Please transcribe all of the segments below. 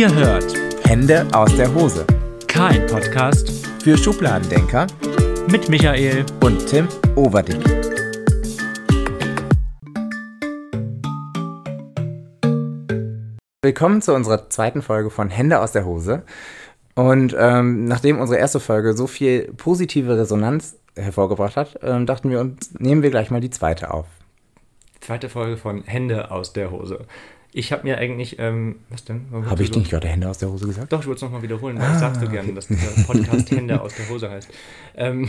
Ihr hört Hände aus der Hose. kein Podcast Für Schubladendenker mit Michael. und Tim Overdick. Willkommen zu unserer zweiten Folge von Hände aus der Hose. Und ähm, nachdem unsere erste Folge so viel positive Resonanz hervorgebracht hat, ähm, dachten wir uns, nehmen wir gleich mal die zweite auf. Zweite Folge von Hände aus der Hose. Ich habe mir eigentlich, ähm, was denn? Habe ich so- nicht gerade Hände aus der Hose gesagt? Doch, ich würde es nochmal wiederholen, weil ich sagst so gerne, dass dieser Podcast Hände aus der Hose heißt. Ähm,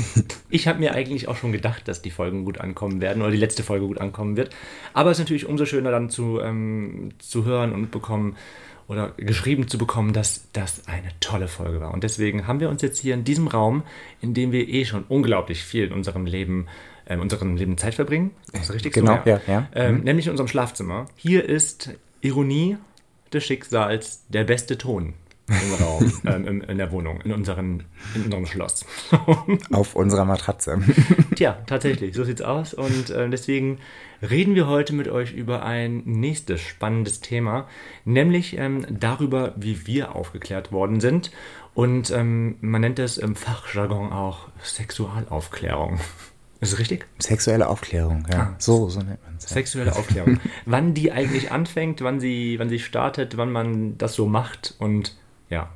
ich habe mir eigentlich auch schon gedacht, dass die Folgen gut ankommen werden oder die letzte Folge gut ankommen wird. Aber es ist natürlich umso schöner dann zu, ähm, zu hören und bekommen oder geschrieben zu bekommen, dass das eine tolle Folge war. Und deswegen haben wir uns jetzt hier in diesem Raum, in dem wir eh schon unglaublich viel in unserem Leben, äh, in unserem Leben Zeit verbringen. Ist das richtig Genau, so? ja, ja. Ähm, Nämlich in unserem Schlafzimmer. Hier ist Ironie des Schicksals der beste Ton im Raum, ähm, im, in der Wohnung, in, unseren, in unserem Schloss. Auf unserer Matratze. Tja, tatsächlich, so sieht's aus. Und äh, deswegen reden wir heute mit euch über ein nächstes spannendes Thema, nämlich ähm, darüber, wie wir aufgeklärt worden sind. Und ähm, man nennt es im Fachjargon auch Sexualaufklärung. Ist das richtig? Sexuelle Aufklärung, ja. So, so nennt man es. Sexuelle Aufklärung. wann die eigentlich anfängt, wann sie, wann sie startet, wann man das so macht und ja.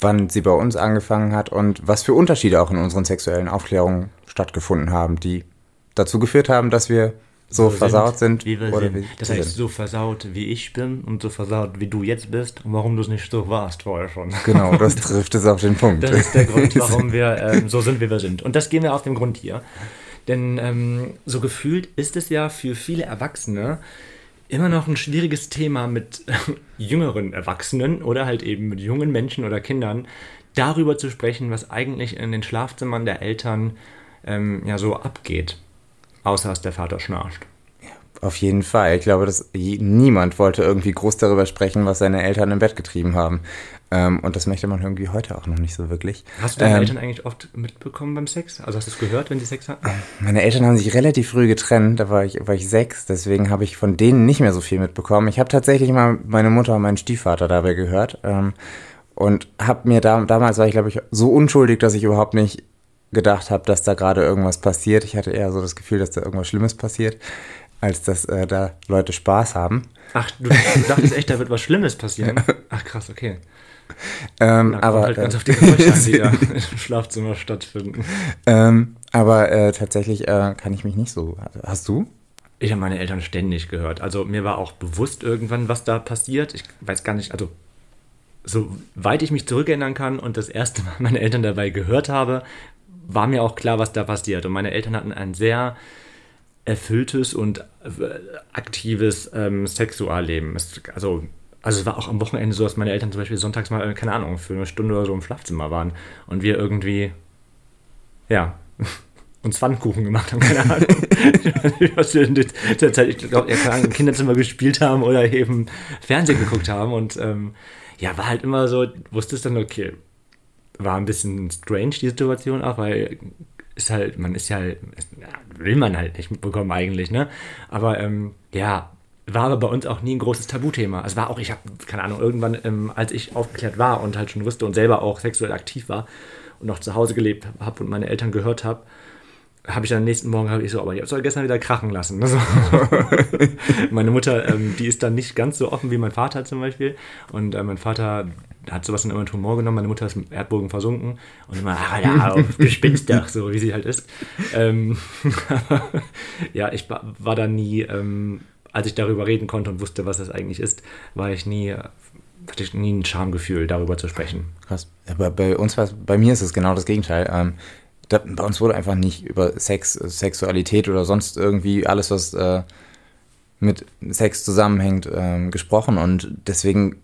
wann sie bei uns angefangen hat und was für Unterschiede auch in unseren sexuellen Aufklärungen stattgefunden haben, die dazu geführt haben, dass wir so, versaut sind. wie wir oder sind. wie das heißt, sind. so versaut wie ich bin und so versaut wie du jetzt bist und warum du es nicht so warst vorher schon. Genau, das trifft es auf den Punkt. Das ist der Grund, warum wir ähm, so sind, wie wir sind. Und das gehen wir auf dem Grund hier. Denn ähm, so gefühlt ist es ja für viele Erwachsene immer noch ein schwieriges Thema mit jüngeren Erwachsenen oder halt eben mit jungen Menschen oder Kindern darüber zu sprechen, was eigentlich in den Schlafzimmern der Eltern ähm, ja so abgeht. Außer dass der Vater schnarcht. Auf jeden Fall. Ich glaube, dass niemand wollte irgendwie groß darüber sprechen, was seine Eltern im Bett getrieben haben. Ähm, und das möchte man irgendwie heute auch noch nicht so wirklich. Hast du deine Ähm, Eltern eigentlich oft mitbekommen beim Sex? Also hast du es gehört, wenn sie Sex hatten? Meine Eltern haben sich relativ früh getrennt, da war ich, war ich sechs, deswegen habe ich von denen nicht mehr so viel mitbekommen. Ich habe tatsächlich mal meine Mutter und meinen Stiefvater dabei gehört ähm, und habe mir da, damals war ich glaube ich so unschuldig, dass ich überhaupt nicht gedacht habe, dass da gerade irgendwas passiert. Ich hatte eher so das Gefühl, dass da irgendwas Schlimmes passiert, als dass äh, da Leute Spaß haben. Ach, du, du dachtest echt, da wird was Schlimmes passieren? Ach krass, okay. Ähm, Na, aber halt ganz äh, auf die Geräusche die da im Schlafzimmer stattfinden. ähm, aber äh, tatsächlich äh, kann ich mich nicht so. Hast du? Ich habe meine Eltern ständig gehört. Also mir war auch bewusst irgendwann, was da passiert. Ich weiß gar nicht, also soweit ich mich zurückerinnern kann und das erste Mal meine Eltern dabei gehört habe, war mir auch klar, was da passiert. Und meine Eltern hatten ein sehr erfülltes und äh, aktives ähm, Sexualleben. Es, also, also es war auch am Wochenende so, dass meine Eltern zum Beispiel sonntags mal, äh, keine Ahnung, für eine Stunde oder so im Schlafzimmer waren und wir irgendwie, ja, uns Pfannkuchen gemacht haben, keine Ahnung. was wir in der Zeit, ich glaube, ja, im Kinderzimmer gespielt haben oder eben Fernsehen geguckt haben und ähm, ja, war halt immer so, wusstest dann, okay, war ein bisschen strange, die Situation auch, weil ist halt, man ist ja, ja, will man halt nicht mitbekommen eigentlich, ne? Aber ähm, ja, war aber bei uns auch nie ein großes Tabuthema. Es war auch, ich habe, keine Ahnung, irgendwann, ähm, als ich aufgeklärt war und halt schon wusste und selber auch sexuell aktiv war und noch zu Hause gelebt habe und meine Eltern gehört habe, habe ich dann am nächsten Morgen habe ich so, aber ich habe es gestern wieder krachen lassen. Also, meine Mutter, ähm, die ist dann nicht ganz so offen wie mein Vater zum Beispiel. Und äh, mein Vater hat sowas dann immer mit Humor genommen. Meine Mutter ist im Erdbogen versunken und immer, ach ja, Gespinster, so wie sie halt ist. Ähm, ja, ich war, war da nie, ähm, als ich darüber reden konnte und wusste, was das eigentlich ist, war ich nie, äh, hatte ich nie ein Schamgefühl, darüber zu sprechen. Krass. Aber bei uns war bei mir ist es genau das Gegenteil. Ähm, da, bei uns wurde einfach nicht über Sex, Sexualität oder sonst irgendwie alles, was äh, mit Sex zusammenhängt, ähm, gesprochen und deswegen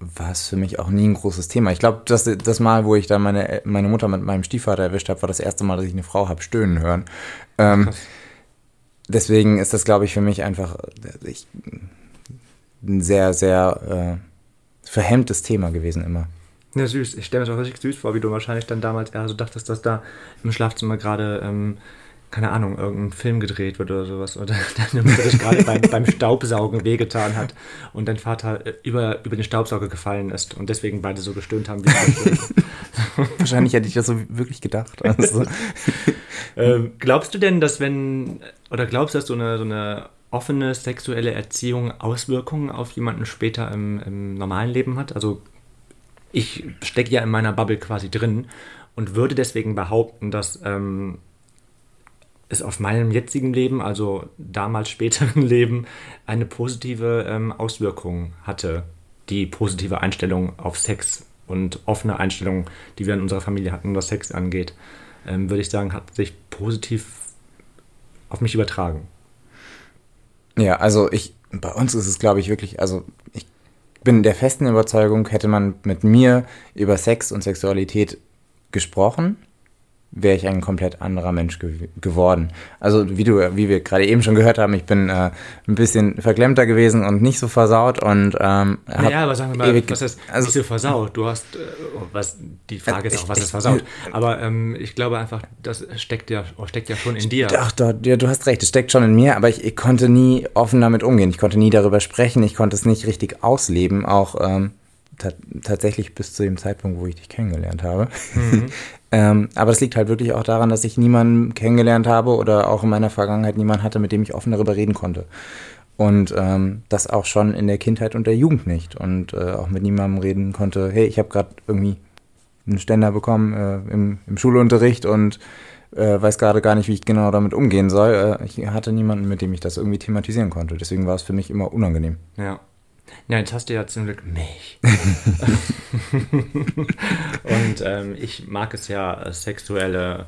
war es für mich auch nie ein großes Thema. Ich glaube, das, das Mal, wo ich da meine, meine Mutter mit meinem Stiefvater erwischt habe, war das erste Mal, dass ich eine Frau habe stöhnen hören. Ähm, Krass. Deswegen ist das, glaube ich, für mich einfach äh, ich, ein sehr, sehr äh, verhemmtes Thema gewesen immer. Ja, süß. Ich stelle mir das auch richtig süß vor, wie du wahrscheinlich dann damals eher so dachtest, dass da im Schlafzimmer gerade ähm, keine Ahnung, irgendein Film gedreht wird oder sowas. Oder deine Mutter sich gerade beim, beim Staubsaugen wehgetan hat und dein Vater äh, über, über den Staubsauger gefallen ist und deswegen beide so gestöhnt haben. Wie Wahrscheinlich hätte ich das so wirklich gedacht. Also. ähm, glaubst du denn, dass wenn, oder glaubst du, dass so eine, so eine offene sexuelle Erziehung Auswirkungen auf jemanden später im, im normalen Leben hat? Also ich stecke ja in meiner Bubble quasi drin und würde deswegen behaupten, dass ähm, es auf meinem jetzigen Leben, also damals späteren Leben, eine positive ähm, Auswirkung hatte. Die positive Einstellung auf Sex und offene Einstellung, die wir in unserer Familie hatten, was Sex angeht, ähm, würde ich sagen, hat sich positiv auf mich übertragen. Ja, also ich, bei uns ist es, glaube ich, wirklich, also ich bin der festen Überzeugung, hätte man mit mir über Sex und Sexualität gesprochen, wäre ich ein komplett anderer Mensch ge geworden. Also wie du, wie wir gerade eben schon gehört haben, ich bin äh, ein bisschen verklemmter gewesen und nicht so versaut und ähm, Ja, aber sagen wir mal, was ist also, nicht so versaut? Du hast, äh, was die Frage ist auch, was ist versaut? Aber ähm, ich glaube einfach, das steckt ja, steckt ja schon in dir. Ach, doch, ja, du hast recht, es steckt schon in mir, aber ich, ich, konnte nie offen damit umgehen. Ich konnte nie darüber sprechen, ich konnte es nicht richtig ausleben, auch ähm, tatsächlich bis zu dem Zeitpunkt, wo ich dich kennengelernt habe. Mhm. ähm, aber das liegt halt wirklich auch daran, dass ich niemanden kennengelernt habe oder auch in meiner Vergangenheit niemanden hatte, mit dem ich offen darüber reden konnte. Und ähm, das auch schon in der Kindheit und der Jugend nicht. Und äh, auch mit niemandem reden konnte, hey, ich habe gerade irgendwie einen Ständer bekommen äh, im, im, Schulunterricht und äh, weiß gerade gar nicht, wie ich genau damit umgehen soll. Äh, ich hatte niemanden, mit dem ich das irgendwie thematisieren konnte. Deswegen war es für mich immer unangenehm. Ja. Ja, jetzt hast du ja zum Glück mich. und ähm, ich mag es ja, äh, sexuelle,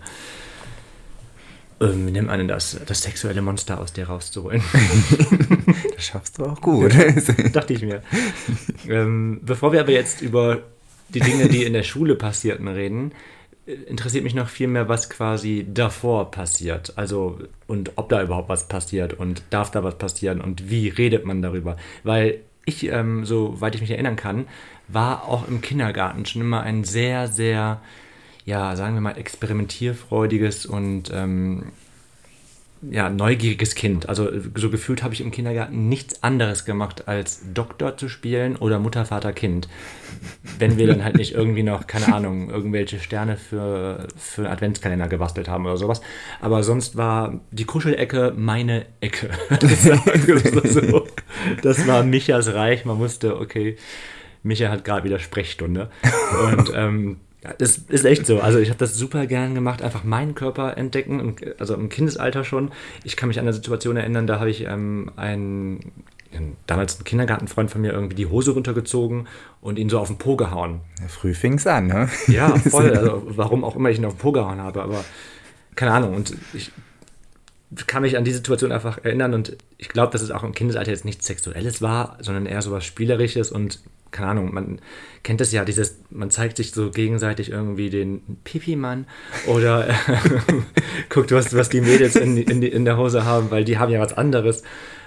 ähm, wie nennt man denn das, das sexuelle Monster aus dir rauszuholen. das schaffst du auch gut. Dachte ich mir. Ähm, bevor wir aber jetzt über die Dinge, die in der Schule passierten, reden, äh, interessiert mich noch viel mehr, was quasi davor passiert. Also, und ob da überhaupt was passiert und darf da was passieren und wie redet man darüber. Weil ich, ähm, soweit ich mich erinnern kann, war auch im Kindergarten schon immer ein sehr, sehr, ja, sagen wir mal, experimentierfreudiges und ähm, ja, neugieriges Kind. Also so gefühlt habe ich im Kindergarten nichts anderes gemacht, als Doktor zu spielen oder Mutter, Vater, Kind. Wenn wir dann halt nicht irgendwie noch, keine Ahnung, irgendwelche Sterne für, für einen Adventskalender gebastelt haben oder sowas. Aber sonst war die Kuschelecke meine Ecke. Das, so. das war Michas Reich. Man wusste, okay, Micha hat gerade wieder Sprechstunde. Und ähm, ja, das ist echt so. Also ich habe das super gern gemacht, einfach meinen Körper entdecken, also im Kindesalter schon. Ich kann mich an eine Situation erinnern, da habe ich ähm, einen, damals einen Kindergartenfreund von mir irgendwie die Hose runtergezogen und ihn so auf den Po gehauen. Ja, früh fing es an, ne? Ja, voll. Also warum auch immer ich ihn auf den Po gehauen habe, aber keine Ahnung. Und ich kann mich an die Situation einfach erinnern und ich glaube, dass es auch im Kindesalter jetzt nichts Sexuelles war, sondern eher so was Spielerisches und keine Ahnung, man kennt das ja, dieses, man zeigt sich so gegenseitig irgendwie den Pipi-Mann oder äh, guckt, was, was die Mädels in, in, in der Hose haben, weil die haben ja was anderes.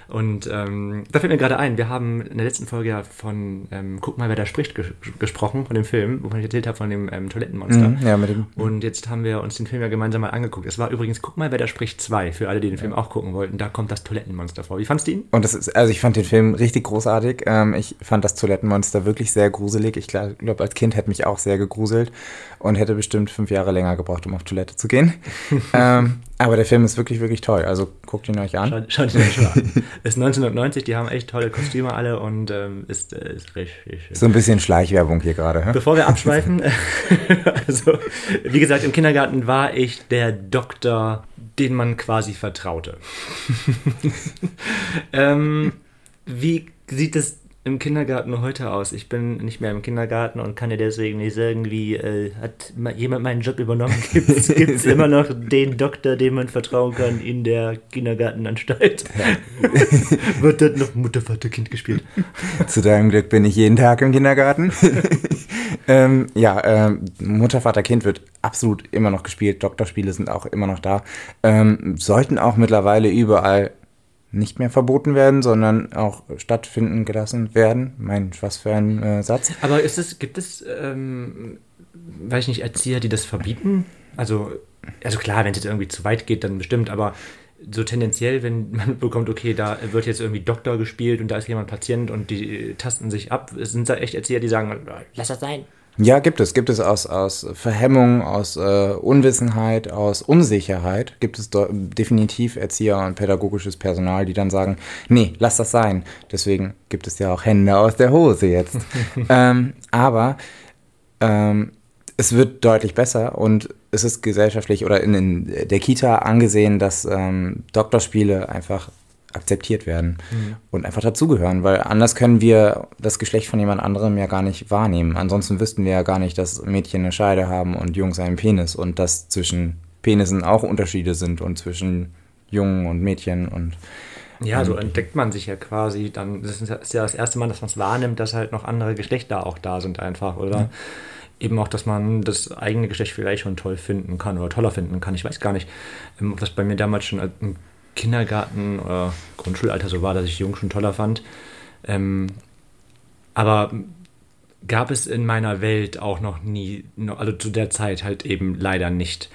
Und ähm, da fällt mir gerade ein, wir haben in der letzten Folge ja von ähm, Guck mal, wer da spricht ges gesprochen, von dem Film, wo ich erzählt habe von dem ähm, Toilettenmonster. Mhm, ja, mit dem. Und jetzt haben wir uns den Film ja gemeinsam mal angeguckt. Es war übrigens Guck mal, wer da spricht 2, für alle, die den Film ja. auch gucken wollten. Da kommt das Toilettenmonster vor. Wie fandst du ihn? Und das ist, also ich fand den Film richtig großartig. Ähm, ich fand das Toilettenmonster wirklich sehr gruselig. Ich glaube, als Kind hätte mich auch sehr gegruselt und hätte bestimmt fünf Jahre länger gebraucht, um auf Toilette zu gehen. ähm, aber der Film ist wirklich, wirklich toll. Also guckt ihn euch an. Schaut, schaut ihn euch an. Ist 1990, die haben echt tolle Kostüme alle und ähm, ist, äh, ist richtig. So ein bisschen Schleichwerbung hier gerade. Bevor wir abschweifen, also wie gesagt, im Kindergarten war ich der Doktor, den man quasi vertraute. ähm, wie sieht es im Kindergarten heute aus? Ich bin nicht mehr im Kindergarten und kann dir deswegen nicht sagen, wie äh, hat jemand meinen Job übernommen? Gibt es immer noch den Doktor, dem man vertrauen kann in der Kindergartenanstalt? Wird dort noch Mutter, Vater, Kind gespielt? Zu deinem Glück bin ich jeden Tag im Kindergarten. ähm, ja, ähm, Mutter, Vater, Kind wird absolut immer noch gespielt. Doktorspiele sind auch immer noch da. Ähm, sollten auch mittlerweile überall nicht mehr verboten werden, sondern auch stattfinden gelassen werden. Mein, was für ein äh, Satz. Aber ist es, gibt es ähm, weiß ich nicht, Erzieher, die das verbieten? Also, also klar, wenn es jetzt irgendwie zu weit geht, dann bestimmt, aber so tendenziell, wenn man bekommt, okay, da wird jetzt irgendwie Doktor gespielt und da ist jemand Patient und die tasten sich ab, sind da echt Erzieher, die sagen, lass das sein. Ja, gibt es. Gibt es aus, aus Verhemmung, aus äh, Unwissenheit, aus Unsicherheit, gibt es definitiv Erzieher und pädagogisches Personal, die dann sagen, nee, lass das sein. Deswegen gibt es ja auch Hände aus der Hose jetzt. ähm, aber ähm, es wird deutlich besser und es ist gesellschaftlich oder in, in der Kita angesehen, dass ähm, Doktorspiele einfach akzeptiert werden mhm. und einfach dazugehören, weil anders können wir das Geschlecht von jemand anderem ja gar nicht wahrnehmen. Ansonsten wüssten wir ja gar nicht, dass Mädchen eine Scheide haben und Jungs einen Penis und dass zwischen Penissen auch Unterschiede sind und zwischen Jungen und Mädchen und ja, so entdeckt man sich ja quasi dann. Das ist ja das erste Mal, dass man es wahrnimmt, dass halt noch andere Geschlechter auch da sind, einfach, oder? Ja. Eben auch, dass man das eigene Geschlecht vielleicht schon toll finden kann oder toller finden kann. Ich weiß gar nicht, ähm, ob das bei mir damals schon ein Kindergarten oder Grundschulalter so war, dass ich Jungen schon toller fand. Ähm, aber gab es in meiner Welt auch noch nie, also zu der Zeit halt eben leider nicht.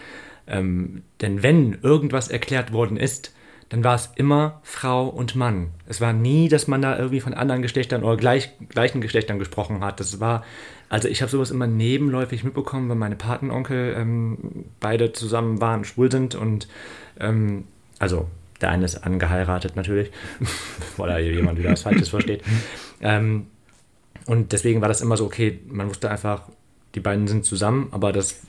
Ähm, denn wenn irgendwas erklärt worden ist, dann war es immer Frau und Mann. Es war nie, dass man da irgendwie von anderen Geschlechtern oder gleich, gleichen Geschlechtern gesprochen hat. Das war, also ich habe sowas immer nebenläufig mitbekommen, weil meine Patenonkel ähm, beide zusammen waren, schwul sind und ähm, also der eine ist angeheiratet natürlich, weil da jemand wieder was Falsches versteht. Ähm, und deswegen war das immer so, okay, man wusste einfach, die beiden sind zusammen, aber das,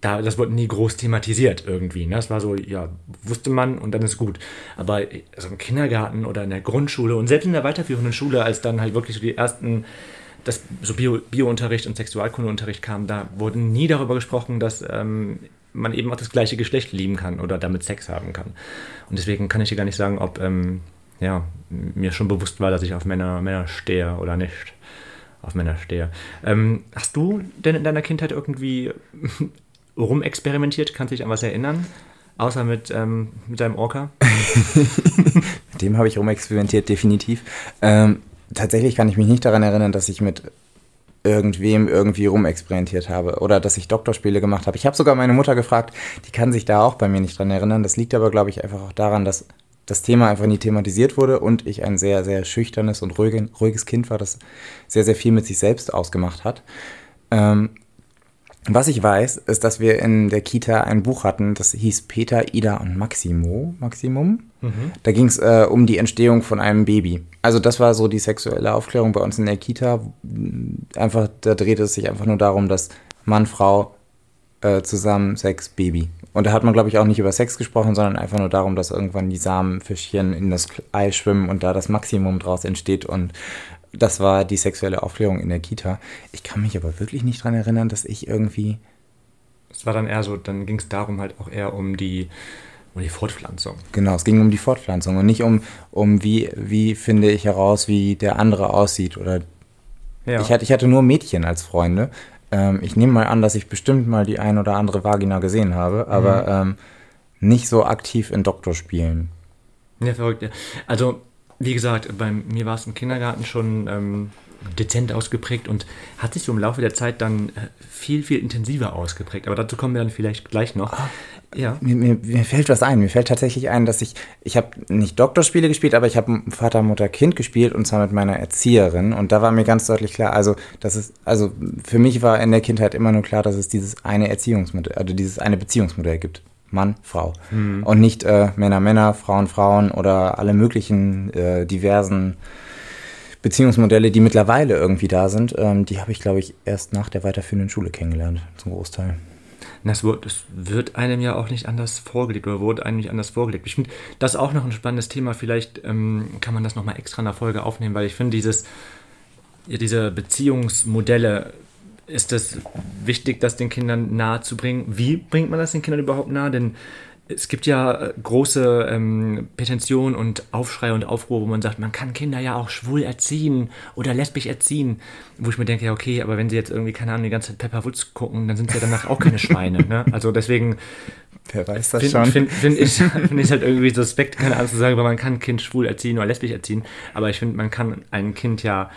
da, das wurde nie groß thematisiert irgendwie. Ne? Das war so, ja, wusste man und dann ist gut. Aber so im Kindergarten oder in der Grundschule und selbst in der weiterführenden Schule, als dann halt wirklich so die ersten dass so Bio-Unterricht und Sexualkundeunterricht kam, da wurde nie darüber gesprochen, dass ähm, man eben auch das gleiche Geschlecht lieben kann oder damit Sex haben kann. Und deswegen kann ich dir gar nicht sagen, ob ähm, ja, mir schon bewusst war, dass ich auf Männer, Männer stehe oder nicht auf Männer stehe. Ähm, hast du denn in deiner Kindheit irgendwie rumexperimentiert? Kannst du dich an was erinnern? Außer mit, ähm, mit deinem Orca? mit dem habe ich rumexperimentiert, definitiv. Ähm, tatsächlich kann ich mich nicht daran erinnern, dass ich mit irgendwem irgendwie rumexperimentiert habe oder dass ich Doktorspiele gemacht habe. Ich habe sogar meine Mutter gefragt, die kann sich da auch bei mir nicht dran erinnern. Das liegt aber, glaube ich, einfach auch daran, dass das Thema einfach nie thematisiert wurde und ich ein sehr, sehr schüchternes und ruhiges Kind war, das sehr, sehr viel mit sich selbst ausgemacht hat. Ähm, was ich weiß, ist, dass wir in der Kita ein Buch hatten, das hieß Peter, Ida und Maximo, Maximum. Mhm. Da ging es äh, um die Entstehung von einem Baby. Also das war so die sexuelle Aufklärung bei uns in der Kita. Einfach, da drehte es sich einfach nur darum, dass Mann, Frau äh, zusammen Sex, Baby. Und da hat man, glaube ich, auch nicht über Sex gesprochen, sondern einfach nur darum, dass irgendwann die Samenfischchen in das Ei schwimmen und da das Maximum draus entsteht und das war die sexuelle Aufklärung in der Kita. Ich kann mich aber wirklich nicht daran erinnern, dass ich irgendwie. Es war dann eher so, dann ging es darum halt auch eher um die, um die Fortpflanzung. Genau, es ging um die Fortpflanzung und nicht um, um wie, wie finde ich heraus, wie der andere aussieht. Oder ja. ich, hatte, ich hatte nur Mädchen als Freunde. Ähm, ich nehme mal an, dass ich bestimmt mal die ein oder andere Vagina gesehen habe, aber mhm. ähm, nicht so aktiv in Doktorspielen. Ja, verrückt. Ja. Also wie gesagt, bei mir war es im Kindergarten schon ähm, dezent ausgeprägt und hat sich so im Laufe der Zeit dann äh, viel, viel intensiver ausgeprägt. Aber dazu kommen wir dann vielleicht gleich noch. Ah, ja. Mir, mir, mir, fällt was ein. Mir fällt tatsächlich ein, dass ich, ich habe nicht Doktorspiele gespielt, aber ich habe Vater, Mutter, Kind gespielt und zwar mit meiner Erzieherin. Und da war mir ganz deutlich klar, also, das ist, also für mich war in der Kindheit immer nur klar, dass es dieses eine Erziehungsmodell, also dieses eine Beziehungsmodell gibt. Mann, Frau. Mhm. Und nicht äh, Männer, Männer, Frauen, Frauen oder alle möglichen äh, diversen Beziehungsmodelle, die mittlerweile irgendwie da sind. Ähm, die habe ich, glaube ich, erst nach der weiterführenden Schule kennengelernt, zum Großteil. Das wird, das wird einem ja auch nicht anders vorgelegt oder wurde einem nicht anders vorgelegt. Ich finde das auch noch ein spannendes Thema. Vielleicht ähm, kann man das nochmal extra in der Folge aufnehmen, weil ich finde, dieses, ja, diese Beziehungsmodelle ist es wichtig, das den Kindern nahe zu bringen. Wie bringt man das den Kindern überhaupt nahe? Denn es gibt ja äh, große ähm, Petentionen und Aufschrei und Aufruhr, wo man sagt, man kann Kinder ja auch schwul erziehen oder lesbisch erziehen. Wo ich mir denke, ja, okay, aber wenn sie jetzt irgendwie, keine Ahnung, die ganze Zeit Pepper Woods gucken, dann sind sie ja danach auch keine Schweine. Ne? Also deswegen. Wer weiß das find, schon. Finde find ich, find ich halt irgendwie suspekt, keine Ahnung zu sagen, weil man kann ein Kind schwul erziehen oder lesbisch erziehen. Aber ich finde, man kann ein Kind ja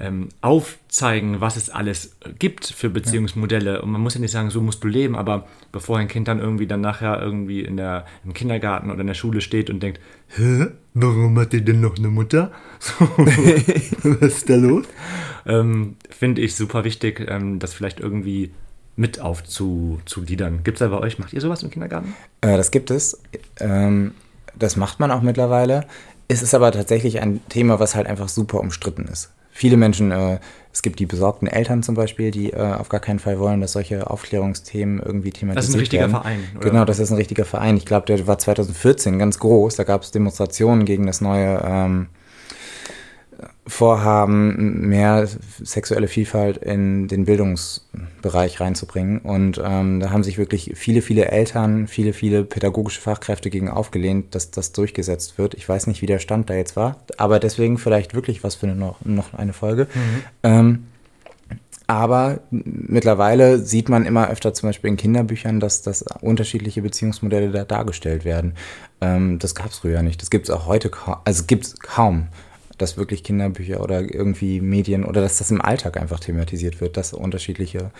ähm, aufzeigen, was es alles gibt für Beziehungsmodelle. Und man muss ja nicht sagen, so musst du leben, aber bevor ein Kind dann irgendwie dann nachher irgendwie in der, im Kindergarten oder in der Schule steht und denkt, hä, warum hat die denn noch eine Mutter? So, was ist da los? Ähm, Finde ich super wichtig, ähm, das vielleicht irgendwie mit aufzugliedern. Gibt es da bei euch, macht ihr sowas im Kindergarten? Äh, das gibt es. Ähm, das macht man auch mittlerweile. Es ist aber tatsächlich ein Thema, was halt einfach super umstritten ist. Viele Menschen, äh, es gibt die besorgten Eltern zum Beispiel, die äh, auf gar keinen Fall wollen, dass solche Aufklärungsthemen irgendwie thematisiert werden. Das ist ein richtiger werden. Verein, oder? Genau, das ist ein richtiger Verein. Ich glaube, der war 2014 ganz groß. Da gab es Demonstrationen gegen das neue ähm, vorhaben, mehr sexuelle Vielfalt in den Bildungsbereich reinzubringen. Und ähm, da haben sich wirklich viele, viele Eltern, viele, viele pädagogische Fachkräfte gegen aufgelehnt, dass das durchgesetzt wird. Ich weiß nicht, wie der Stand da jetzt war, aber deswegen vielleicht wirklich was für eine, noch, noch eine Folge. Mhm. Ähm, aber mittlerweile sieht man immer öfter zum Beispiel in Kinderbüchern, dass, dass unterschiedliche Beziehungsmodelle da dargestellt werden. Ähm, das gab es früher nicht. Das gibt es auch heute kaum. Also gibt es kaum dass wirklich Kinderbücher oder irgendwie Medien oder dass das im Alltag einfach thematisiert wird, dass unterschiedliche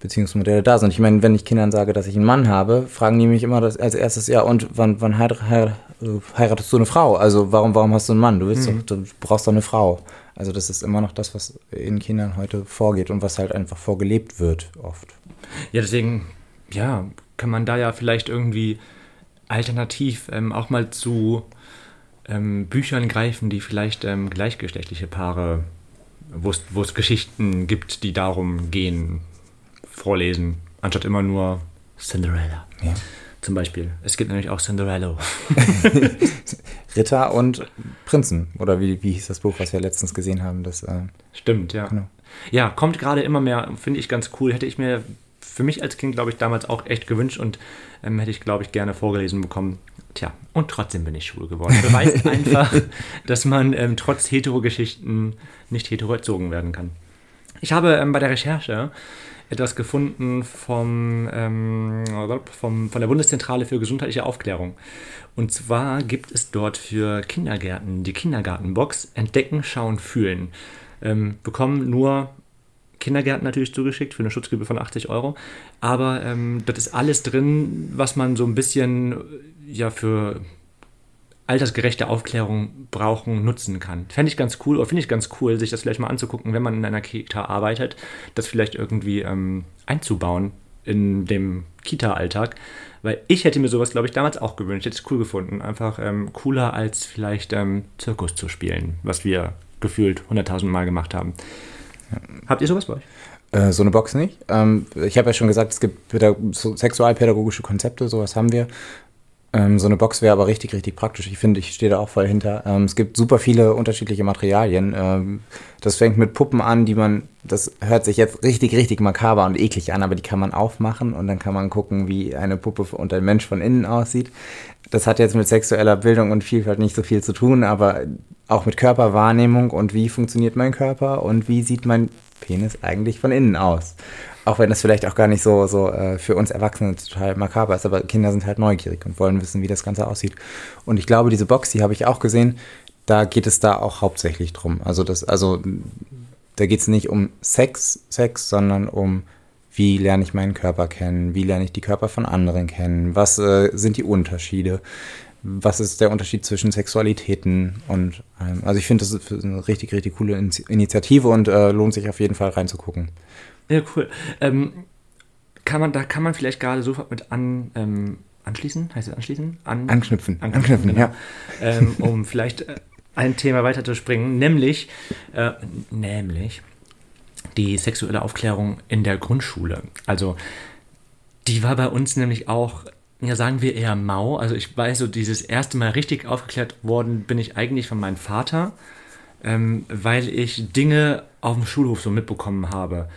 Beziehungsmodelle da sind. Ich meine, wenn ich Kindern sage, dass ich einen Mann habe, fragen die mich immer das als erstes, ja, und wann, wann heiratest du eine Frau? Also warum, warum hast du einen Mann? Du, willst mhm. doch, du brauchst doch eine Frau. Also das ist immer noch das, was in Kindern heute vorgeht und was halt einfach vorgelebt wird oft. Ja, deswegen, ja, kann man da ja vielleicht irgendwie alternativ ähm, auch mal zu ähm, Büchern greifen, die vielleicht ähm, gleichgeschlechtliche Paare, wo es Geschichten gibt, die darum gehen, vorlesen, anstatt immer nur Cinderella. Ja. Zum Beispiel. Es gibt nämlich auch Cinderella. Ritter und Prinzen. Oder wie, wie hieß das Buch, was wir letztens gesehen haben? Das, äh, Stimmt, ja. Genau. Ja, kommt gerade immer mehr, finde ich ganz cool. Hätte ich mir für mich als Kind, glaube ich, damals auch echt gewünscht und ähm, hätte ich, glaube ich, gerne vorgelesen bekommen. Tja, und trotzdem bin ich schwul geworden. Beweist einfach, dass man ähm, trotz Hetero-Geschichten nicht hetero erzogen werden kann. Ich habe ähm, bei der Recherche etwas gefunden vom, ähm, vom, von der Bundeszentrale für gesundheitliche Aufklärung. Und zwar gibt es dort für Kindergärten die Kindergartenbox Entdecken, Schauen, Fühlen. Ähm, bekommen nur Kindergärten natürlich zugeschickt für eine Schutzgebühr von 80 Euro. Aber ähm, das ist alles drin, was man so ein bisschen ja für altersgerechte Aufklärung brauchen, nutzen kann. Fände ich ganz cool, oder finde ich ganz cool, sich das vielleicht mal anzugucken, wenn man in einer Kita arbeitet, das vielleicht irgendwie ähm, einzubauen in dem Kita-Alltag. Weil ich hätte mir sowas, glaube ich, damals auch gewünscht. Hätte es cool gefunden. Einfach ähm, cooler als vielleicht ähm, Zirkus zu spielen, was wir gefühlt 100.000 Mal gemacht haben. Habt ihr sowas bei euch? Äh, so eine Box nicht. Ähm, ich habe ja schon gesagt, es gibt so sexualpädagogische Konzepte, sowas haben wir. Ähm, so eine Box wäre aber richtig, richtig praktisch. Ich finde, ich stehe da auch voll hinter. Ähm, es gibt super viele unterschiedliche Materialien. Ähm, das fängt mit Puppen an, die man, das hört sich jetzt richtig, richtig makaber und eklig an, aber die kann man aufmachen und dann kann man gucken, wie eine Puppe und ein Mensch von innen aussieht. Das hat jetzt mit sexueller Bildung und Vielfalt nicht so viel zu tun, aber auch mit Körperwahrnehmung und wie funktioniert mein Körper und wie sieht mein Penis eigentlich von innen aus. Auch wenn das vielleicht auch gar nicht so, so äh, für uns Erwachsene total makaber ist, aber Kinder sind halt neugierig und wollen wissen, wie das Ganze aussieht. Und ich glaube, diese Box, die habe ich auch gesehen, da geht es da auch hauptsächlich drum. Also das, also da geht es nicht um Sex, Sex, sondern um wie lerne ich meinen Körper kennen, wie lerne ich die Körper von anderen kennen, was äh, sind die Unterschiede, was ist der Unterschied zwischen Sexualitäten und ähm, also ich finde das ist eine richtig, richtig coole Initiative und äh, lohnt sich auf jeden Fall reinzugucken. Ja, cool. Ähm, kann man, da kann man vielleicht gerade sofort mit an, ähm, anschließen, heißt es anschließen? An, anknüpfen. Anknüpfen, anknüpfen genau. ja. Ähm, um vielleicht äh, ein Thema weiterzuspringen, nämlich, äh, nämlich die sexuelle Aufklärung in der Grundschule. Also, die war bei uns nämlich auch ja, sagen wir eher mau. Also ich weiß so, dieses erste Mal richtig aufgeklärt worden bin ich eigentlich von meinem Vater, ähm, weil ich Dinge auf dem Schulhof so mitbekommen habe.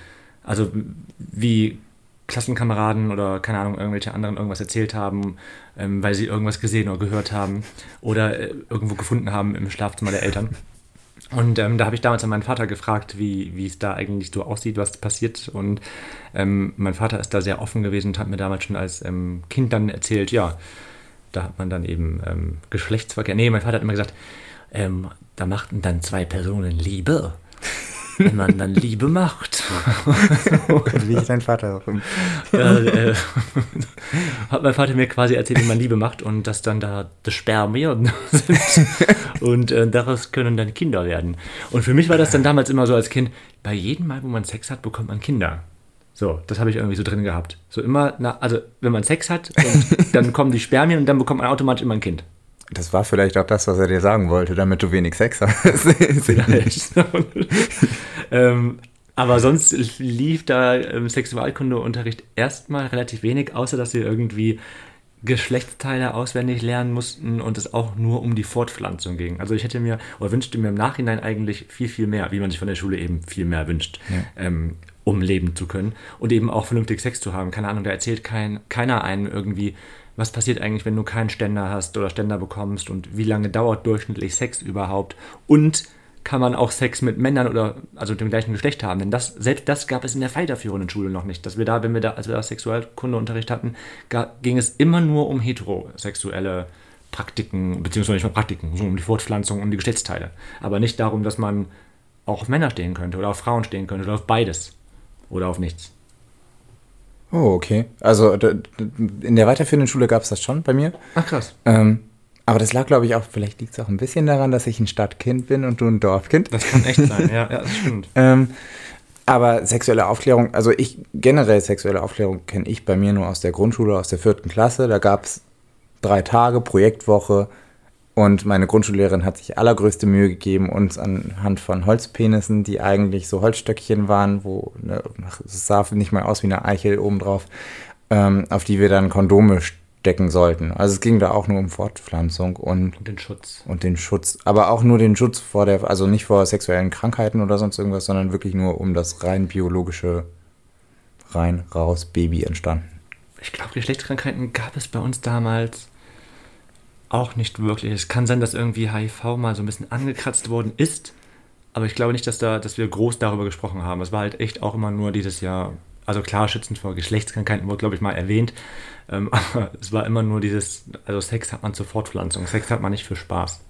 Also wie Klassenkameraden oder keine Ahnung, irgendwelche anderen irgendwas erzählt haben, ähm, weil sie irgendwas gesehen oder gehört haben oder äh, irgendwo gefunden haben im Schlafzimmer der Eltern. Und ähm, da habe ich damals an meinen Vater gefragt, wie, es da eigentlich so aussieht, was passiert. Und ähm, mein Vater ist da sehr offen gewesen und hat mir damals schon als ähm, Kind dann erzählt, ja, da hat man dann eben ähm, Geschlechtsverkehr. Nee, mein Vater hat immer gesagt, ähm, da machten dann zwei Personen Liebe. Wenn man dann Liebe macht. wie ich dein Vater. ja, äh, hat mein Vater mir quasi erzählt, wie man Liebe macht und dass dann da das Spermien sind und äh, daraus können dann Kinder werden. Und für mich war das dann damals immer so als Kind, bei jedem Mal, wo man Sex hat, bekommt man Kinder. So, das habe ich irgendwie so drin gehabt. So immer, na, also wenn man Sex hat, dann kommen die Spermien und dann bekommt man automatisch immer ein Kind. Das war vielleicht auch das, was er dir sagen wollte, damit du wenig Sex hast. Vielleicht. ähm, aber sonst lief da im Sexualkundeunterricht erstmal relativ wenig, außer dass wir irgendwie Geschlechtsteile auswendig lernen mussten und es auch nur um die Fortpflanzung ging. Also ich hätte mir oder wünschte mir im Nachhinein eigentlich viel, viel mehr, wie man sich von der Schule eben viel mehr wünscht, ja. ähm, um leben zu können und eben auch vernünftig Sex zu haben. Keine Ahnung, da erzählt kein, keiner einen irgendwie, was passiert eigentlich, wenn du keinen Ständer hast oder Ständer bekommst und wie lange dauert durchschnittlich Sex überhaupt und kann man auch Sex mit Männern oder also dem gleichen Geschlecht haben. Denn das, selbst das gab es in der weiterführenden Schule noch nicht. Dass wir da, wenn wir da, als wir da Sexualkundeunterricht hatten, ging es immer nur um heterosexuelle Praktiken, beziehungsweise nicht mal Praktiken, so um die Fortpflanzung, um die Geschlechtsteile. Aber nicht darum, dass man auch auf Männer stehen könnte oder auf Frauen stehen könnte oder auf beides. Oder auf nichts. Oh, okay. Also in der weiterführenden Schule gab es das schon bei mir. Ach krass. Ähm, aber das lag, glaube ich, auch, vielleicht liegt es auch ein bisschen daran, dass ich ein Stadtkind bin und du ein Dorfkind. Das kann echt sein, ja, ja das stimmt. ähm, aber sexuelle Aufklärung, also ich generell sexuelle Aufklärung kenne ich bei mir nur aus der Grundschule, aus der vierten Klasse. Da gab es drei Tage, Projektwoche und meine Grundschullehrerin hat sich allergrößte Mühe gegeben, uns anhand von Holzpenissen, die eigentlich so Holzstöckchen waren, wo ne, es sah nicht mal aus wie eine Eichel obendrauf, ähm, auf die wir dann Kondome decken sollten. Also es ging da auch nur um Fortpflanzung und, und den Schutz. Und den Schutz. Aber auch nur den Schutz vor der, also nicht vor sexuellen Krankheiten oder sonst irgendwas, sondern wirklich nur um das rein biologische rein, raus, Baby entstanden. Ich glaube, Geschlechtskrankheiten gab es bei uns damals auch nicht wirklich. Es kann sein, dass irgendwie HIV mal so ein bisschen angekratzt worden ist, aber ich glaube nicht, dass, da, dass wir groß darüber gesprochen haben. Es war halt echt auch immer nur dieses Jahr, also klar, schützend vor Geschlechtskrankheiten wurde, glaube ich, mal erwähnt, ähm, aber es war immer nur dieses, also Sex hat man zur Fortpflanzung, Sex hat man nicht für Spaß.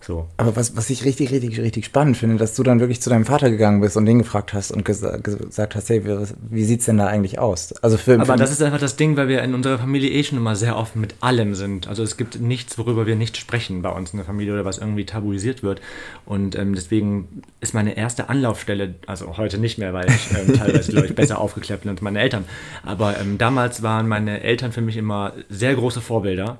So. Aber was, was ich richtig, richtig, richtig spannend finde, dass du dann wirklich zu deinem Vater gegangen bist und den gefragt hast und ges gesagt hast, hey, wie, wie sieht es denn da eigentlich aus? Also für, Aber für das ist einfach das Ding, weil wir in unserer Familie eh schon immer sehr offen mit allem sind. Also es gibt nichts, worüber wir nicht sprechen bei uns in der Familie oder was irgendwie tabuisiert wird. Und ähm, deswegen ist meine erste Anlaufstelle, also heute nicht mehr, weil ich ähm, teilweise, glaube ich, besser aufgeklärt bin als meine Eltern. Aber ähm, damals waren meine Eltern für mich immer sehr große Vorbilder.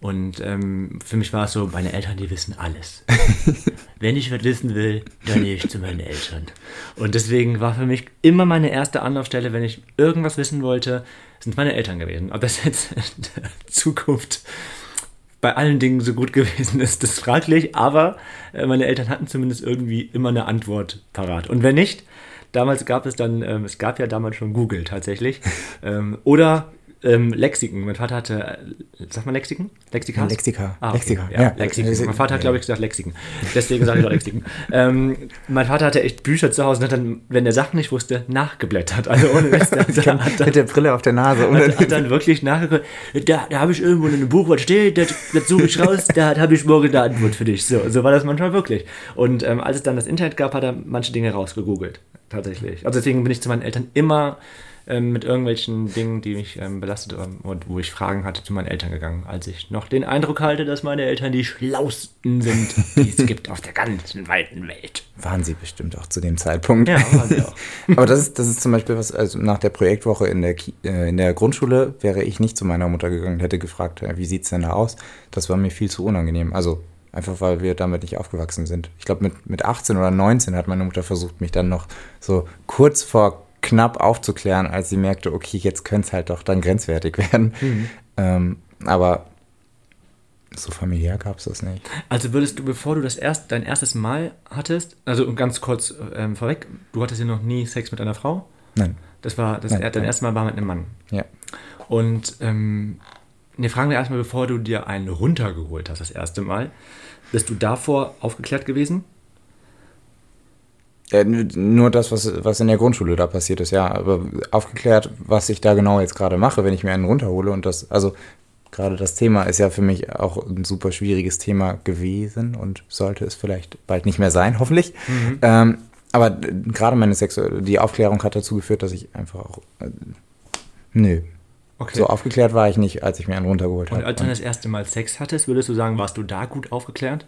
Und ähm, für mich war es so, meine Eltern, die wissen alles. Wenn ich was wissen will, dann gehe ich zu meinen Eltern. Und deswegen war für mich immer meine erste Anlaufstelle, wenn ich irgendwas wissen wollte, sind meine Eltern gewesen. Ob das jetzt in der Zukunft bei allen Dingen so gut gewesen ist, das ist fraglich, aber äh, meine Eltern hatten zumindest irgendwie immer eine Antwort parat. Und wenn nicht, damals gab es dann, ähm, es gab ja damals schon Google tatsächlich, ähm, oder ähm, Lexiken. Mein Vater hatte, äh, sagt man Lexiken? Lexika? Lexika. Ah, okay. Lexika. Ja, ja. Lexiken. Mein Vater hat, glaube ich, gesagt Lexiken. Deswegen sage ich auch Lexiken. ähm, mein Vater hatte echt Bücher zu Hause und hat dann, wenn er Sachen nicht wusste, nachgeblättert. Also ohne. Also, hat mit der Brille auf der Nase. Hat, hat dann wirklich nachgeguckt. Da, da habe ich irgendwo in einem Buch, was steht, das, das suche ich raus, da habe ich morgen eine Antwort für dich. So, so war das manchmal wirklich. Und ähm, als es dann das Internet gab, hat er manche Dinge rausgegoogelt. Tatsächlich. Also deswegen bin ich zu meinen Eltern immer ähm, mit irgendwelchen Dingen, die mich ähm, belastet haben und wo ich Fragen hatte zu meinen Eltern gegangen, als ich noch den Eindruck hatte, dass meine Eltern die schlausten sind, die es gibt auf der ganzen weiten Welt. Waren sie bestimmt auch zu dem Zeitpunkt. Ja, waren sie auch. Aber das ist, das ist zum Beispiel was, also nach der Projektwoche in der, äh, in der Grundschule wäre ich nicht zu meiner Mutter gegangen und hätte gefragt, wie sieht es denn da aus? Das war mir viel zu unangenehm. Also Einfach weil wir damit nicht aufgewachsen sind. Ich glaube, mit, mit 18 oder 19 hat meine Mutter versucht, mich dann noch so kurz vor knapp aufzuklären, als sie merkte, okay, jetzt könnte es halt doch dann grenzwertig werden. Mhm. Ähm, aber so familiär gab es das nicht. Also würdest du, bevor du das erst, dein erstes Mal hattest, also ganz kurz ähm, vorweg, du hattest ja noch nie Sex mit einer Frau? Nein. Das war, das, Nein, dein nein. erstes Mal war mit einem Mann. Ja. Und ähm, ne, fragen wir erstmal, bevor du dir einen runtergeholt hast, das erste Mal, bist du davor aufgeklärt gewesen? Ja, nur das, was, was in der Grundschule da passiert ist, ja. Aber aufgeklärt, was ich da genau jetzt gerade mache, wenn ich mir einen runterhole und das, also gerade das Thema ist ja für mich auch ein super schwieriges Thema gewesen und sollte es vielleicht bald nicht mehr sein, hoffentlich. Mhm. Ähm, aber gerade meine Sexuelle, die Aufklärung hat dazu geführt, dass ich einfach auch, äh, nö. Okay. So aufgeklärt war ich nicht, als ich mir einen runtergeholt habe. Und als du das erste Mal Sex hattest, würdest du sagen, warst du da gut aufgeklärt?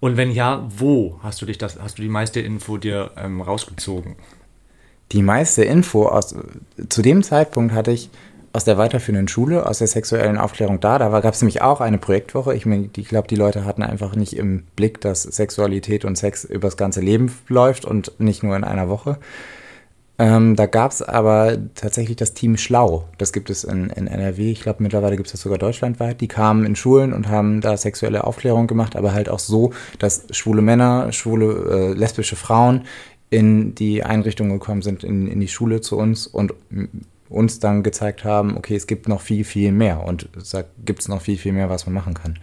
Und wenn ja, wo hast du dich das, hast du die meiste Info dir ähm, rausgezogen? Die meiste Info aus, zu dem Zeitpunkt hatte ich aus der weiterführenden Schule, aus der sexuellen Aufklärung da. Da gab es nämlich auch eine Projektwoche. Ich, ich glaube, die Leute hatten einfach nicht im Blick, dass Sexualität und Sex übers ganze Leben läuft und nicht nur in einer Woche. Ähm, da gab es aber tatsächlich das Team Schlau. Das gibt es in, in NRW. Ich glaube, mittlerweile gibt es das sogar deutschlandweit. Die kamen in Schulen und haben da sexuelle Aufklärung gemacht, aber halt auch so, dass schwule Männer, schwule, äh, lesbische Frauen in die Einrichtung gekommen sind, in, in die Schule zu uns und uns dann gezeigt haben, okay, es gibt noch viel, viel mehr und da gibt es noch viel, viel mehr, was man machen kann.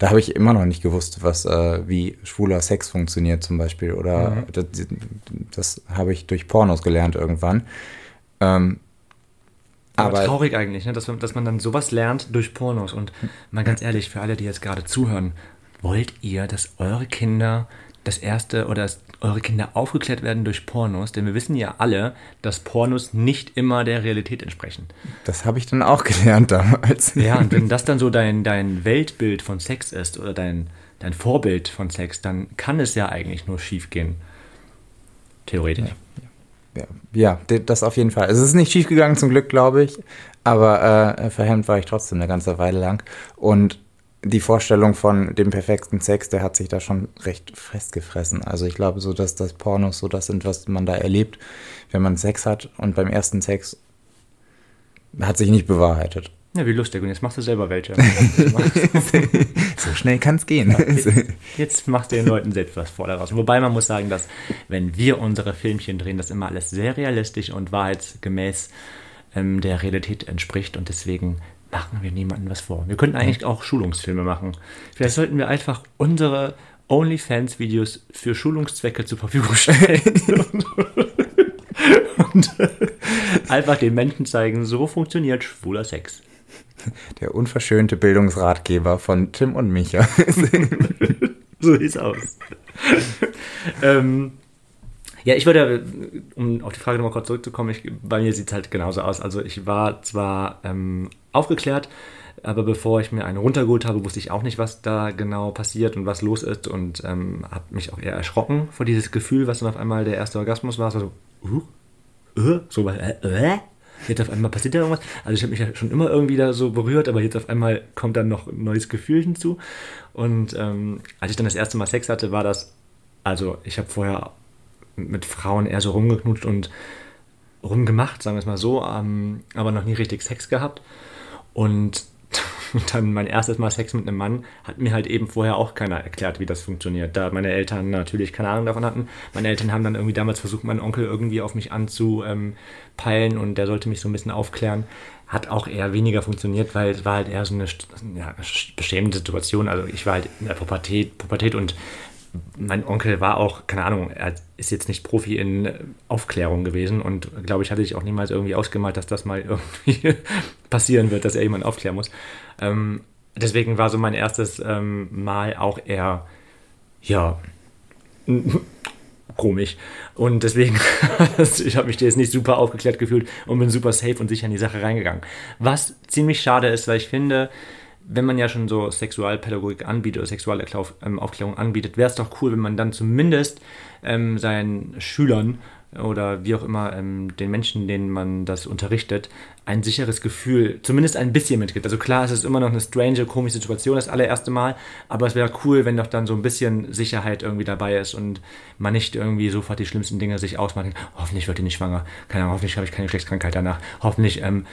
Da habe ich immer noch nicht gewusst, was äh, wie schwuler Sex funktioniert zum Beispiel. Oder mhm. das, das habe ich durch Pornos gelernt irgendwann. Ähm, aber, aber, traurig eigentlich, ne? dass, dass man dann sowas lernt durch Pornos. Und mal ganz ehrlich, für alle, die jetzt gerade zuhören, wollt ihr, dass eure Kinder das erste oder dass eure Kinder aufgeklärt werden durch Pornos, denn wir wissen ja alle, dass Pornos nicht immer der Realität entsprechen. Das habe ich dann auch gelernt damals. Ja, und wenn das dann so dein, dein Weltbild von Sex ist oder dein, dein Vorbild von Sex, dann kann es ja eigentlich nur schief gehen. Theoretisch. Ja, ja, ja das auf jeden Fall. Es ist nicht schief gegangen zum Glück, glaube ich, aber äh, verhemmt war ich trotzdem eine ganze Weile lang. Und die Vorstellung von dem perfekten Sex, der hat sich da schon recht festgefressen. Also ich glaube so, dass das Pornos so das sind, was man da erlebt, wenn man Sex hat und beim ersten Sex hat sich nicht bewahrheitet. Ja, wie lustig. Und jetzt machst du selber welche. so schnell kann es gehen. jetzt machst du den Leuten selbst was vor daraus. Wobei man muss sagen, dass wenn wir unsere Filmchen drehen, das immer alles sehr realistisch und wahrheitsgemäß ähm, der Realität entspricht. Und deswegen machen wir niemandem was vor. Wir könnten eigentlich auch Schulungsfilme machen. Vielleicht sollten wir einfach unsere OnlyFans-Videos für Schulungszwecke zur Verfügung stellen. und einfach den Menschen zeigen, so funktioniert schwuler Sex. Der unverschönte Bildungsratgeber von Tim und Micha. so sieht's aus. ähm, ja, ich würde, um auf die Frage nochmal kurz zurückzukommen, ich, bei mir sieht es halt genauso aus. Also ich war zwar ähm, aufgeklärt, aber bevor ich mir eine runtergeholt habe, wusste ich auch nicht, was da genau passiert und was los ist und ähm, habe mich auch eher erschrocken vor dieses Gefühl, was dann auf einmal der erste Orgasmus war. So, uh, uh, so, äh, äh, jetzt auf einmal passiert da irgendwas. Also ich habe mich ja schon immer irgendwie da so berührt, aber jetzt auf einmal kommt dann noch ein neues Gefühl hinzu. Und ähm, als ich dann das erste Mal Sex hatte, war das, also ich habe vorher mit Frauen eher so rumgeknutscht und rumgemacht, sagen wir es mal so, ähm, aber noch nie richtig Sex gehabt. Und dann mein erstes Mal Sex mit einem Mann hat mir halt eben vorher auch keiner erklärt, wie das funktioniert. Da meine Eltern natürlich keine Ahnung davon hatten. Meine Eltern haben dann irgendwie damals versucht, meinen Onkel irgendwie auf mich anzupeilen und der sollte mich so ein bisschen aufklären. Hat auch eher weniger funktioniert, weil es war halt eher so eine ja, beschämende Situation. Also ich war halt in der Pubertät, Pubertät und mein Onkel war auch, keine Ahnung, er ist jetzt nicht Profi in Aufklärung gewesen und glaube ich, hatte sich auch niemals irgendwie ausgemalt, dass das mal irgendwie passieren wird, dass er jemanden aufklären muss. Ähm, deswegen war so mein erstes ähm, Mal auch eher, ja, komisch. Und deswegen, ich habe mich jetzt nicht super aufgeklärt gefühlt und bin super safe und sicher in die Sache reingegangen. Was ziemlich schade ist, weil ich finde, wenn man ja schon so Sexualpädagogik anbietet oder Sexualaufklärung anbietet, wäre es doch cool, wenn man dann zumindest ähm, seinen Schülern oder wie auch immer ähm, den Menschen, denen man das unterrichtet, ein sicheres Gefühl, zumindest ein bisschen mitgibt. Also klar, es ist immer noch eine strange, komische Situation das allererste Mal, aber es wäre cool, wenn doch dann so ein bisschen Sicherheit irgendwie dabei ist und man nicht irgendwie sofort die schlimmsten Dinge sich ausmacht. Hoffentlich wird die nicht schwanger, keine Ahnung, hoffentlich habe ich keine Geschlechtskrankheit danach, hoffentlich ähm,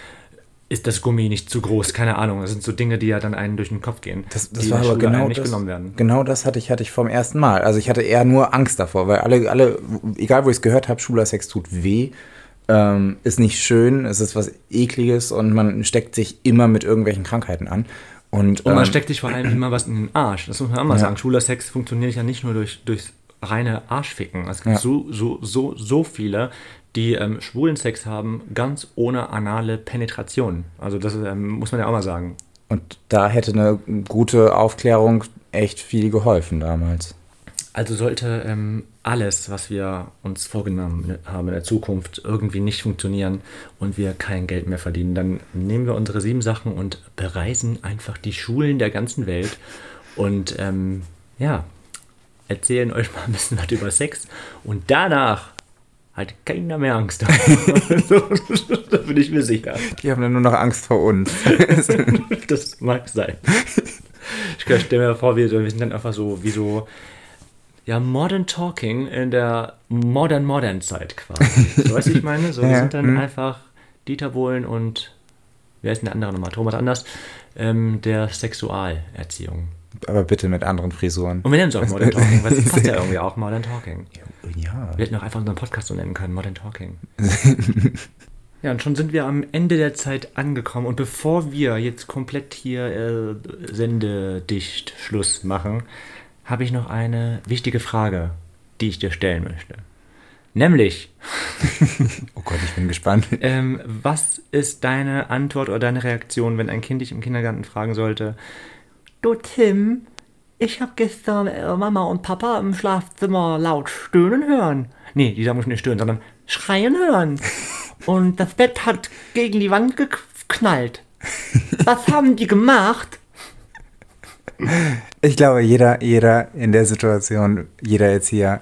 ist das Gummi nicht zu groß? Keine Ahnung. Das sind so Dinge, die ja dann einen durch den Kopf gehen. Das, das war aber genau nicht das, genommen werden. Genau das hatte ich, hatte ich vom ersten Mal. Also ich hatte eher nur Angst davor, weil alle, alle, egal wo ich es gehört habe, Schulasex tut weh, ähm, ist nicht schön, es ist was ekliges und man steckt sich immer mit irgendwelchen Krankheiten an. Und, und man ähm, steckt sich vor allem immer was in den Arsch. Das muss man auch mal ja. sagen. Schulasex funktioniert ja nicht nur durch, durch reine Arschficken. Es gibt ja. so, so, so, so viele, die ähm, schwulen Sex haben, ganz ohne anale Penetration. Also das ähm, muss man ja auch mal sagen. Und da hätte eine gute Aufklärung echt viel geholfen damals. Also sollte ähm, alles, was wir uns vorgenommen haben in der Zukunft, irgendwie nicht funktionieren und wir kein Geld mehr verdienen, dann nehmen wir unsere sieben Sachen und bereisen einfach die Schulen der ganzen Welt und ähm, ja, erzählen euch mal ein bisschen was über Sex und danach hat keiner mehr Angst. da bin ich mir sicher. Die haben dann nur noch Angst vor uns. das mag sein. Ich stelle mir vor, wir, wir sind dann einfach so wie so ja, Modern Talking in der Modern Modern Zeit quasi. So was ich meine? So, wir Ja, sind dann hm. einfach Dieter Bohlen und wer ist denn der andere nochmal? Thomas Anders, ähm, der Sexualerziehung. Aber bitte mit anderen Frisuren. Und wir nennen es auch Modern Talking, weil es passt ja irgendwie auch Modern Talking. Ja. Wir hätten auch einfach unseren Podcast so nennen können, Modern Talking. ja, und schon sind wir am Ende der Zeit angekommen. Und bevor wir jetzt komplett hier äh, sendedicht Schluss machen, habe ich noch eine wichtige Frage, die ich dir stellen möchte. Nämlich, Oh Gott, ich bin gespannt. ähm, was ist deine Antwort oder deine Reaktion, wenn ein Kind dich im Kindergarten fragen sollte, du Tim, ich habe gestern äh, Mama und Papa im Schlafzimmer laut stöhnen hören. Nee, die sagen nicht stöhnen, sondern schreien hören. Und das Bett hat gegen die Wand geknallt. Was haben die gemacht? Ich glaube, jeder, jeder in der Situation, jeder Erzieher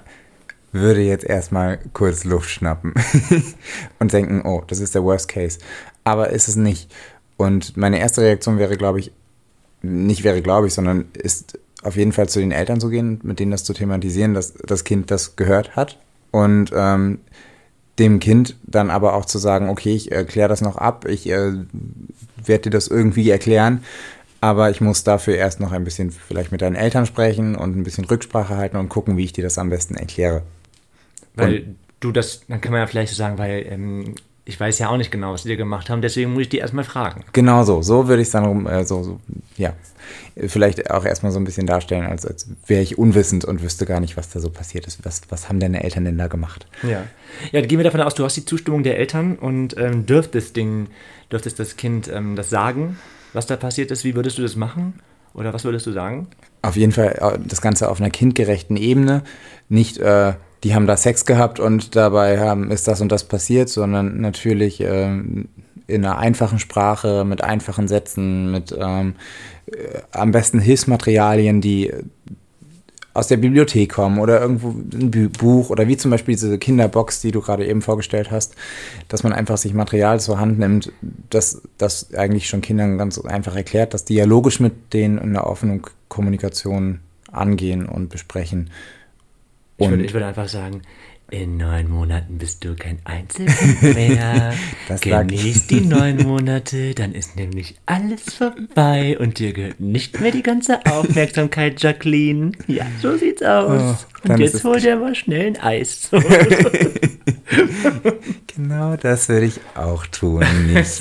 würde jetzt erstmal kurz Luft schnappen und denken, oh, das ist der Worst Case. Aber ist es nicht. Und meine erste Reaktion wäre, glaube ich, nicht wäre, glaube ich, sondern ist auf jeden Fall zu den Eltern zu gehen, mit denen das zu thematisieren, dass das Kind das gehört hat. Und ähm, dem Kind dann aber auch zu sagen, okay, ich erkläre das noch ab, ich äh, werde dir das irgendwie erklären, aber ich muss dafür erst noch ein bisschen vielleicht mit deinen Eltern sprechen und ein bisschen Rücksprache halten und gucken, wie ich dir das am besten erkläre. Weil du das, dann kann man ja vielleicht so sagen, weil ähm, ich weiß ja auch nicht genau, was die gemacht haben, deswegen muss ich die erstmal fragen. Genau so, so würde ich es dann rum, äh, so, so, ja, vielleicht auch erstmal so ein bisschen darstellen, als, als wäre ich unwissend und wüsste gar nicht, was da so passiert ist. Was, was haben deine Eltern denn da gemacht? Ja. Ja, gehen wir davon aus, du hast die Zustimmung der Eltern und ähm, dürftest, Ding, dürftest das Kind ähm, das sagen, was da passiert ist. Wie würdest du das machen? Oder was würdest du sagen? Auf jeden Fall äh, das Ganze auf einer kindgerechten Ebene. Nicht, äh, die haben da Sex gehabt und dabei haben, ist das und das passiert, sondern natürlich ähm, in einer einfachen Sprache, mit einfachen Sätzen, mit ähm, äh, am besten Hilfsmaterialien, die aus der Bibliothek kommen oder irgendwo ein Buch oder wie zum Beispiel diese Kinderbox, die du gerade eben vorgestellt hast, dass man einfach sich Material zur Hand nimmt, das, das eigentlich schon Kindern ganz einfach erklärt, dass dialogisch mit denen in der offenen Kommunikation angehen und besprechen. Ich Und würde, ich würde einfach sagen, in neun Monaten bist du kein Einzelkind mehr. Das. Genieß die neun Monate, dann ist nämlich alles vorbei und dir gehört nicht mehr die ganze Aufmerksamkeit, Jacqueline. Ja, so sieht's aus. Oh, und jetzt hol dir mal schnell ein Eis. Genau das würde ich auch tun, nicht.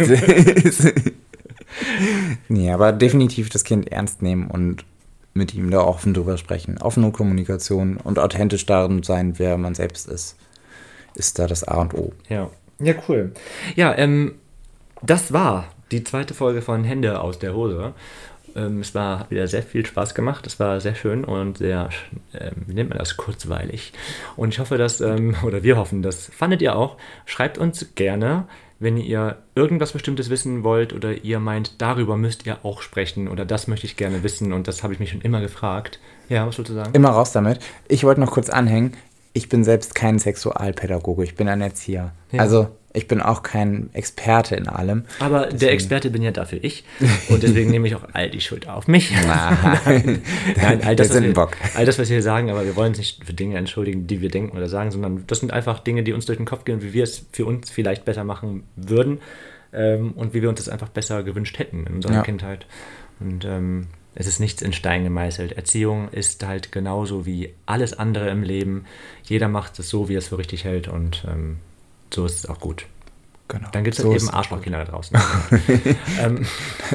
nee, aber definitiv das Kind ernst nehmen und mit ihm da offen drüber sprechen. Offene Kommunikation und authentisch darin sein, wer man selbst ist, ist da das A und O. Ja. Ja, cool. Ja, ähm, das war die zweite Folge von Hände aus der Hose. Ähm, es war, hat wieder sehr viel Spaß gemacht. Es war sehr schön und sehr, ähm, wie nennt man das, kurzweilig. Und ich hoffe, dass, ähm, oder wir hoffen, das fandet ihr auch. Schreibt uns gerne, wenn ihr irgendwas Bestimmtes wissen wollt oder ihr meint, darüber müsst ihr auch sprechen oder das möchte ich gerne wissen und das habe ich mich schon immer gefragt. Ja, was wolltest du sagen? Immer raus damit. Ich wollte noch kurz anhängen. Ich bin selbst kein Sexualpädagoge, ich bin ein Erzieher. Ja. Also ich bin auch kein Experte in allem. Aber der Experte bin ja dafür ich. Und deswegen nehme ich auch all die Schuld auf mich. Nein, Nein, all das, wir sind was ein wir, Bock. all das, was wir hier sagen, aber wir wollen uns nicht für Dinge entschuldigen, die wir denken oder sagen, sondern das sind einfach Dinge, die uns durch den Kopf gehen, wie wir es für uns vielleicht besser machen würden ähm, und wie wir uns das einfach besser gewünscht hätten in unserer Ja. Kindheit. Und ähm, es ist nichts in Stein gemeißelt. Erziehung ist halt genauso wie alles andere im Leben. Jeder macht es so, wie er es für richtig hält und ähm, so ist es auch gut. Genau. Dann gibt es So halt eben. Arschlochkinder da draußen. ähm,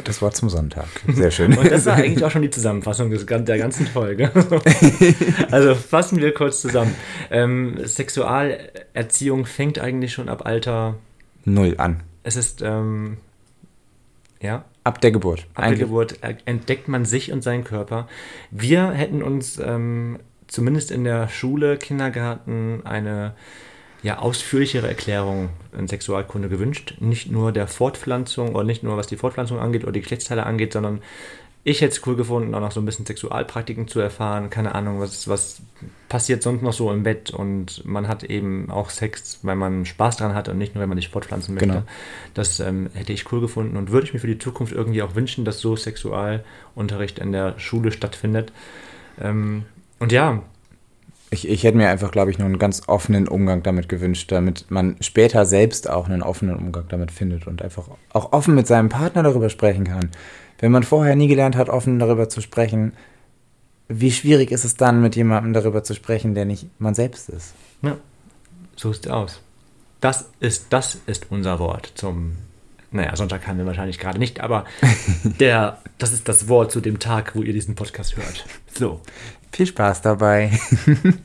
Das Wort zum Sonntag. Sehr schön. und das war eigentlich auch schon die Zusammenfassung des, der ganzen Folge. also fassen wir kurz zusammen. Ähm, Sexualerziehung fängt eigentlich schon ab Alter. Null an. Es ist, ähm, ja, Ab der Geburt. ab der Geburt entdeckt man sich und seinen Körper. Wir hätten uns ähm, zumindest in der Schule, Kindergarten eine ja, ausführlichere Erklärung in Sexualkunde gewünscht. Nicht nur der Fortpflanzung oder nicht nur was die Fortpflanzung angeht oder die Geschlechtsteile angeht, sondern ich hätte es cool gefunden, auch noch so ein bisschen Sexualpraktiken zu erfahren. Keine Ahnung, was, was passiert sonst noch so im Bett und man hat eben auch Sex, weil man Spaß dran hat und nicht nur, wenn man sich fortpflanzen möchte. Genau. Das ähm, hätte ich cool gefunden und würde ich mir für die Zukunft irgendwie auch wünschen, dass so Sexualunterricht in der Schule stattfindet. Ähm, und ja, Ich, ich hätte mir einfach, glaube ich, nur einen ganz offenen Umgang damit gewünscht, damit man später selbst auch einen offenen Umgang damit findet und einfach auch offen mit seinem Partner darüber sprechen kann. Wenn man vorher nie gelernt hat, offen darüber zu sprechen, wie schwierig ist es dann, mit jemandem darüber zu sprechen, der nicht man selbst ist? Ja, so sieht's aus. Das ist, das ist unser Wort zum. Naja, Sonntag haben wir wahrscheinlich gerade nicht, aber der, das ist das Wort zu dem Tag, wo ihr diesen Podcast hört. So. Viel Spaß dabei.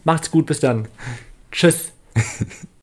Macht's gut, bis dann. Tschüss.